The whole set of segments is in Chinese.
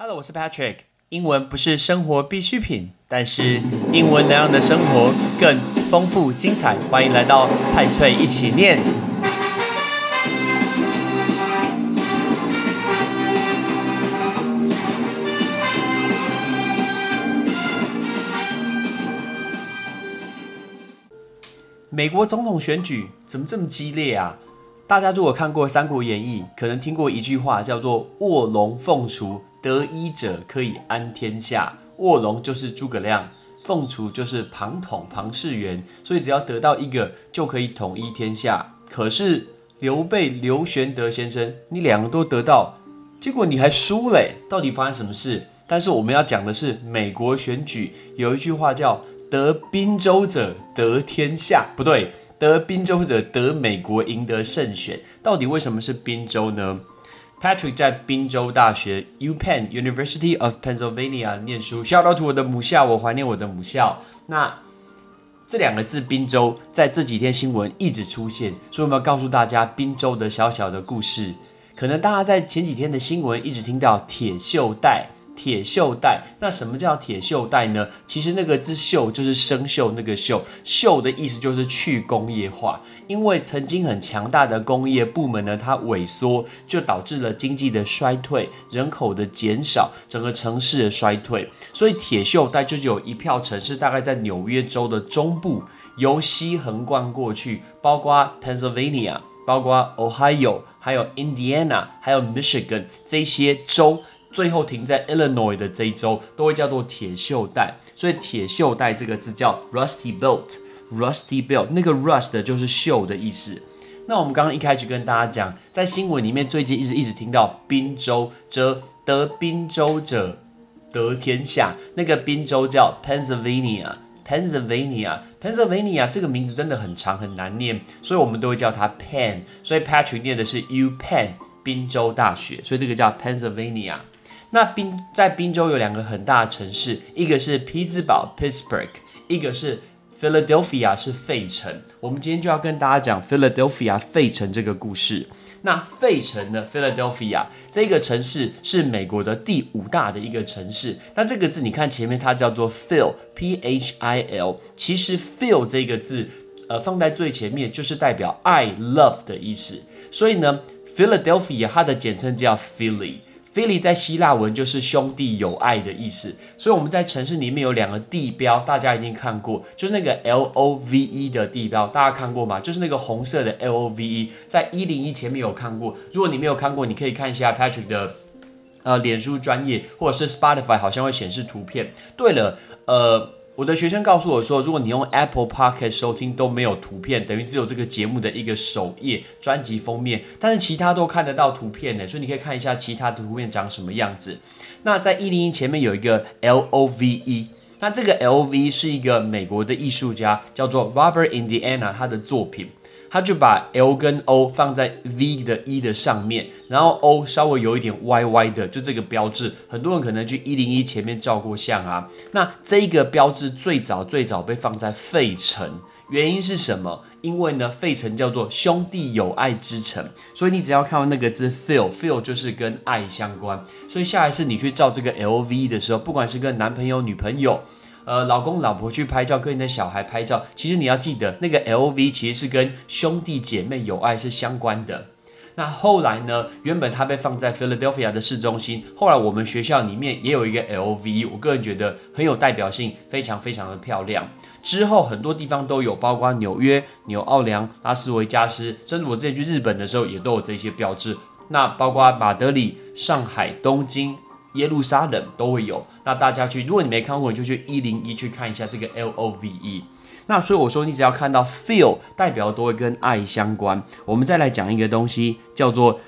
Hello，我是 Patrick。英文不是生活必需品，但是英文能让你的生活更丰富精彩。欢迎来到派翠一起念。美国总统选举怎么这么激烈啊？大家如果看过《三国演义》，可能听过一句话，叫做“卧龙凤雏，得一者可以安天下”。卧龙就是诸葛亮，凤雏就是庞统、庞士元，所以只要得到一个就可以统一天下。可是刘备、刘玄德先生，你两个都得到，结果你还输嘞，到底发生什么事？但是我们要讲的是美国选举，有一句话叫“得滨州者得天下”，不对。得宾州者得美国赢得胜选，到底为什么是宾州呢？Patrick 在宾州大学 UPenn University of Pennsylvania 念书，shout out to 我的母校，我怀念我的母校。那这两个字宾州在这几天新闻一直出现，所以我们要告诉大家宾州的小小的故事。可能大家在前几天的新闻一直听到铁锈带。铁锈带，那什么叫铁锈带呢？其实那个字“锈”就是生锈那个“锈”，“锈”的意思就是去工业化。因为曾经很强大的工业部门呢，它萎缩，就导致了经济的衰退，人口的减少，整个城市的衰退。所以铁锈带就是有一票城市，大概在纽约州的中部，由西横贯过去，包括 Pennsylvania，包括 Ohio，还有 Indiana，还有 Michigan 这些州。最后停在 Illinois 的这一州都会叫做铁锈带，所以铁锈带这个字叫 Rusty Belt，Rusty Belt 那个 Rust 就是锈的意思。那我们刚刚一开始跟大家讲，在新闻里面最近一直一直听到宾州，则得宾州者得天下，那个宾州叫 Pennsylvania，Pennsylvania，Pennsylvania 这个名字真的很长很难念，所以我们都会叫它 Penn，所以 Patrick 念的是 U Penn 宾州大学，所以这个叫 Pennsylvania。那宾在宾州有两个很大的城市，一个是匹兹堡 （Pittsburgh），一个是 Philadelphia，是费城。我们今天就要跟大家讲 Philadelphia 费城这个故事。那费城的 Philadelphia 这个城市是美国的第五大的一个城市。那这个字你看前面它叫做 Phil，P-H-I-L，其实 Phil 这个字呃放在最前面就是代表 I love 的意思。所以呢，Philadelphia 它的简称叫 Philly。菲利在希腊文就是兄弟友爱的意思，所以我们在城市里面有两个地标，大家一定看过，就是那个 L O V E 的地标，大家看过吗？就是那个红色的 L O V E，在一零一前面有看过。如果你没有看过，你可以看一下 Patrick 的呃脸书专业，或者是 Spotify 好像会显示图片。对了，呃。我的学生告诉我说，如果你用 Apple Pocket 收听都没有图片，等于只有这个节目的一个首页专辑封面，但是其他都看得到图片呢，所以你可以看一下其他的图片长什么样子。那在一零一前面有一个 L O V E，那这个 L V 是一个美国的艺术家，叫做 Robert Indiana，他的作品。他就把 L 跟 O 放在 V 的 E 的上面，然后 O 稍微有一点歪歪的，就这个标志，很多人可能去一零一前面照过相啊。那这个标志最早最早被放在费城，原因是什么？因为呢，费城叫做兄弟友爱之城，所以你只要看到那个字 feel，feel 就是跟爱相关。所以下一次你去照这个 L V 的时候，不管是跟男朋友、女朋友。呃，老公老婆去拍照，跟你的小孩拍照，其实你要记得，那个 L V 其实是跟兄弟姐妹友爱是相关的。那后来呢，原本它被放在 Philadelphia 的市中心，后来我们学校里面也有一个 L V，我个人觉得很有代表性，非常非常的漂亮。之后很多地方都有，包括纽约、纽奥良、拉斯维加斯，甚至我之前去日本的时候也都有这些标志。那包括马德里、上海、东京。耶路撒冷都会有，那大家去，如果你没看过，你就去一零一去看一下这个 L O V E。那所以我说，你只要看到 feel，代表都会跟爱相关。我们再来讲一个东西，叫做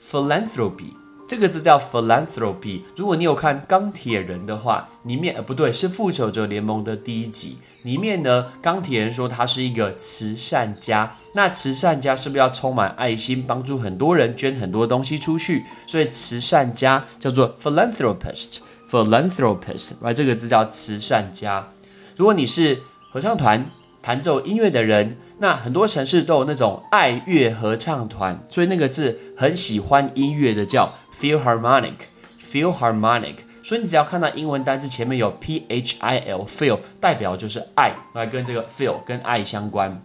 philanthropy。这个字叫 philanthropy。如果你有看钢铁人的话，里面呃不对，是复仇者联盟的第一集里面呢，钢铁人说他是一个慈善家。那慈善家是不是要充满爱心，帮助很多人，捐很多东西出去？所以慈善家叫做 philanthropist。philanthropist，来这个字叫慈善家。如果你是合唱团弹奏音乐的人。那很多城市都有那种爱乐合唱团，所以那个字很喜欢音乐的叫 Philharmonic。Philharmonic。所以你只要看到英文单词前面有 P H I L，Phil 代表就是爱，来跟这个 Phil 跟爱相关。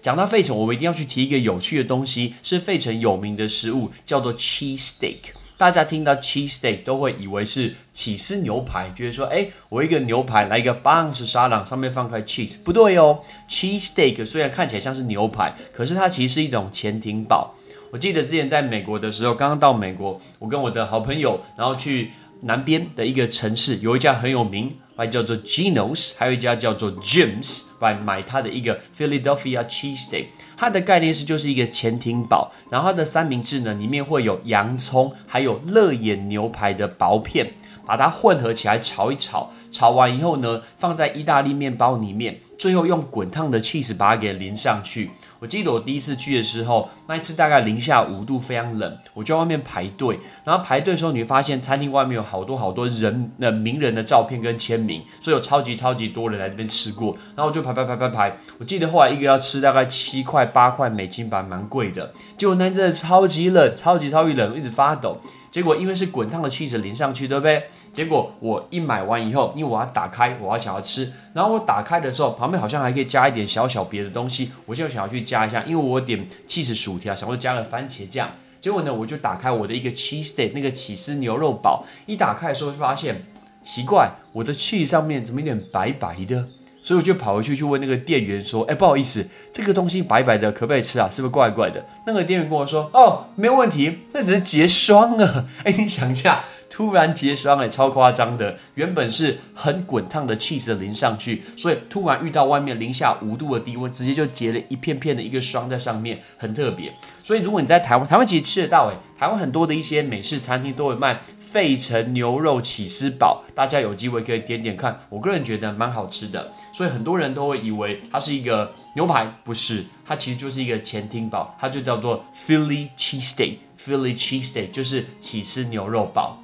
讲到费城，我们一定要去提一个有趣的东西，是费城有名的食物，叫做 cheese steak。大家听到 cheese steak 都会以为是起司牛排，觉得说，哎，我一个牛排来一个棒式沙朗，上面放块 cheese，不对哦。cheese steak 虽然看起来像是牛排，可是它其实是一种潜艇堡。我记得之前在美国的时候，刚刚到美国，我跟我的好朋友，然后去。南边的一个城市有一家很有名，还叫做 Geno's，还有一家叫做 Jim's，来买它的一个 Philadelphia cheesesteak。它的概念是就是一个前庭堡，然后它的三明治呢里面会有洋葱，还有乐眼牛排的薄片，把它混合起来炒一炒，炒完以后呢放在意大利面包里面，最后用滚烫的 cheese 把它给淋上去。我记得我第一次去的时候，那一次大概零下五度，非常冷。我就在外面排队，然后排队的时候，你会发现餐厅外面有好多好多人的名人的照片跟签名，所以有超级超级多人来这边吃过。然后我就排排排排排。我记得后来一个要吃大概七块八块美金吧，蛮贵的。结果那真的超级冷，超级超级冷，一直发抖。结果因为是滚烫的 cheese 淋上去，对不对？结果我一买完以后，因为我要打开，我要想要吃，然后我打开的时候，旁边好像还可以加一点小小别的东西，我就想要去加一下，因为我点 cheese 薯条，想说加个番茄酱。结果呢，我就打开我的一个 cheese steak 那个起司牛肉堡，一打开的时候就发现奇怪，我的 cheese 上面怎么有点白白的？所以我就跑回去去问那个店员说：“哎，不好意思，这个东西白白的，可不可以吃啊？是不是怪怪的？”那个店员跟我说：“哦，没有问题，那只是结霜啊。”哎，你想一下。突然结霜哎，超夸张的！原本是很滚烫的气势淋上去，所以突然遇到外面零下五度的低温，直接就结了一片片的一个霜在上面，很特别。所以如果你在台湾，台湾其实吃得到哎，台湾很多的一些美式餐厅都会卖费城牛肉起司堡，大家有机会可以点点看。我个人觉得蛮好吃的，所以很多人都会以为它是一个牛排，不是，它其实就是一个前厅堡，它就叫做 Philly cheesesteak，Philly cheesesteak 就是起司牛肉堡。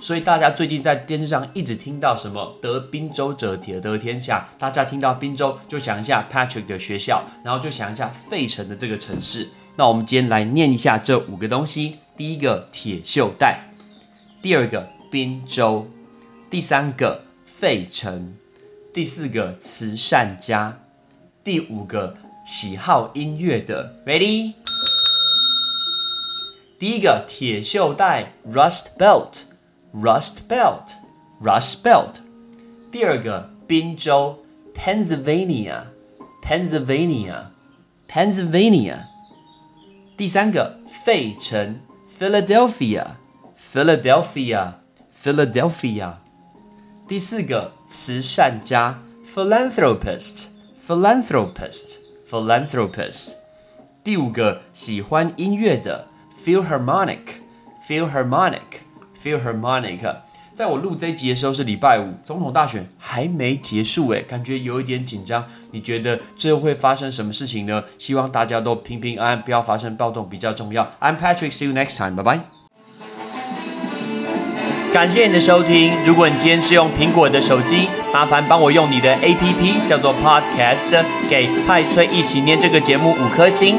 所以大家最近在电视上一直听到什么得滨州者得天下，大家听到滨州就想一下 Patrick 的学校，然后就想一下费城的这个城市。那我们今天来念一下这五个东西：第一个铁锈带，第二个滨州，第三个费城，第四个慈善家，第五个喜好音乐的。Ready？第一个铁锈带 Rust Belt。Rust Belt, Rust Belt。第二个宾州 Pennsylvania, Pennsylvania, Pennsylvania。第三个费城 Philadelphia, Philadelphia, Philadelphia。第四个慈善家 Philanthropist, Philanthropist, Philanthropist。第五个喜欢音乐的 Philharmonic, Philharmonic。 Philharmonic，在我录这集的时候是礼拜五，总统大选还没结束诶，感觉有一点紧张。你觉得最后会发生什么事情呢？希望大家都平平安安，不要发生暴动比较重要。I'm Patrick，see you next time，拜拜。感谢你的收听。如果你今天是用苹果的手机，麻烦帮我用你的 APP 叫做 Podcast，给派翠一起念这个节目五颗星。